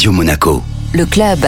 Radio Monaco. Le club.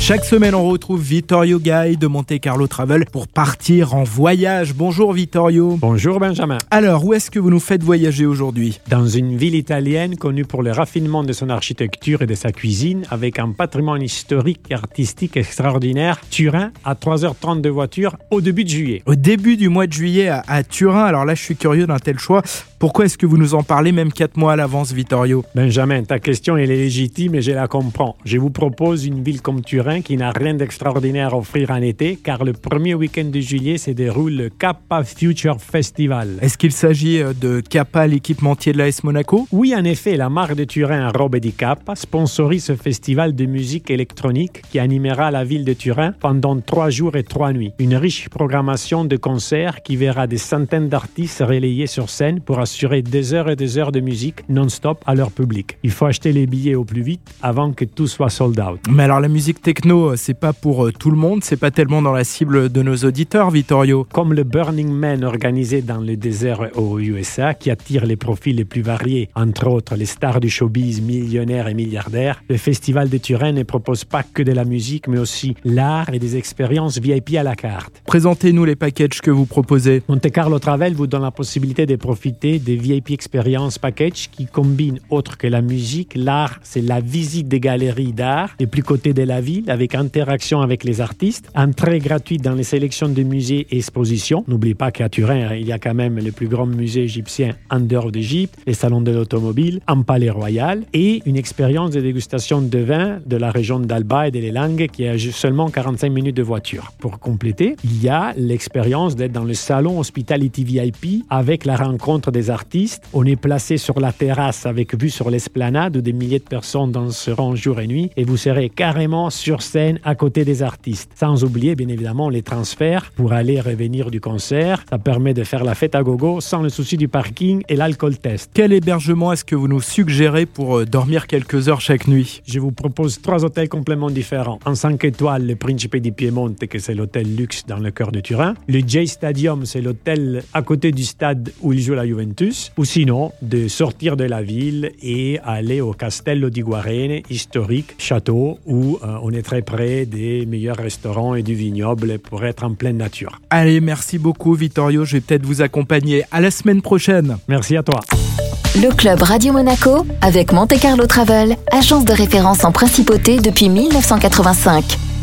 Chaque semaine, on retrouve Vittorio Gay de Monte Carlo Travel pour partir en voyage. Bonjour Vittorio. Bonjour Benjamin. Alors, où est-ce que vous nous faites voyager aujourd'hui? Dans une ville italienne connue pour le raffinement de son architecture et de sa cuisine, avec un patrimoine historique et artistique extraordinaire, Turin, à 3h30 de voiture, au début de juillet. Au début du mois de juillet à, à Turin, alors là, je suis curieux d'un tel choix. Pourquoi est-ce que vous nous en parlez même 4 mois à l'avance, Vittorio? Benjamin, ta question elle est légitime et je la comprends. Je vous propose une ville comme Turin qui n'a rien d'extraordinaire à offrir en été, car le premier week-end de juillet se déroule le Kappa Future Festival. Est-ce qu'il s'agit euh, de Kappa, l'équipementier de l'AS Monaco? Oui, en effet, la marque de Turin Robe di Kappa sponsorise ce festival de musique électronique qui animera la ville de Turin pendant trois jours et trois nuits. Une riche programmation de concerts qui verra des centaines d'artistes relayés sur scène pour assurer des heures et des heures de musique non-stop à leur public. Il faut acheter les billets au plus vite avant que tout soit sold out. Mais alors la musique techno, euh, c'est pas pour euh, tout le monde, c'est pas tellement dans la cible de nos auditeurs, Vittorio. Comme le Burning Man organisé dans le désert aux USA qui attire les profils les plus variés, entre autres les stars du showbiz, millionnaires et milliardaires, le Festival de Turin ne propose pas que de la musique mais aussi l'art et des expériences VIP à la carte. Présentez-nous les packages que vous proposez. Monte Carlo Travel vous donne la possibilité de profiter des VIP Experience Package qui combinent, autre que la musique, l'art, c'est la visite des galeries d'art les plus côtés de la ville avec interaction avec les artistes, entrée gratuite dans les sélections de musées et expositions. N'oubliez pas qu'à Turin, il y a quand même le plus grand musée égyptien en dehors d'Égypte, les salons de l'automobile, un palais royal et une expérience de dégustation de vin de la région d'Alba et de Langues qui a seulement 45 minutes de voiture. Pour compléter, il y a l'expérience d'être dans le salon Hospitality VIP avec la rencontre des artistes. On est placé sur la terrasse avec vue sur l'esplanade où des milliers de personnes danseront jour et nuit et vous serez carrément sur scène à côté des artistes. Sans oublier bien évidemment les transferts pour aller et revenir du concert. Ça permet de faire la fête à gogo sans le souci du parking et l'alcool test. Quel hébergement est-ce que vous nous suggérez pour euh, dormir quelques heures chaque nuit? Je vous propose trois hôtels complètement différents. En 5 étoiles, le Principe di Piemonte, que c'est l'hôtel luxe dans le cœur de Turin. Le J Stadium, c'est l'hôtel à côté du stade où il joue la Juventus. Ou sinon, de sortir de la ville et aller au Castello di Guarene, historique château, où euh, on est très près des meilleurs restaurants et du vignoble pour être en pleine nature. Allez, merci beaucoup Vittorio, je vais peut-être vous accompagner. À la semaine prochaine. Merci à toi. Le club Radio Monaco avec Monte Carlo Travel, agence de référence en principauté depuis 1985.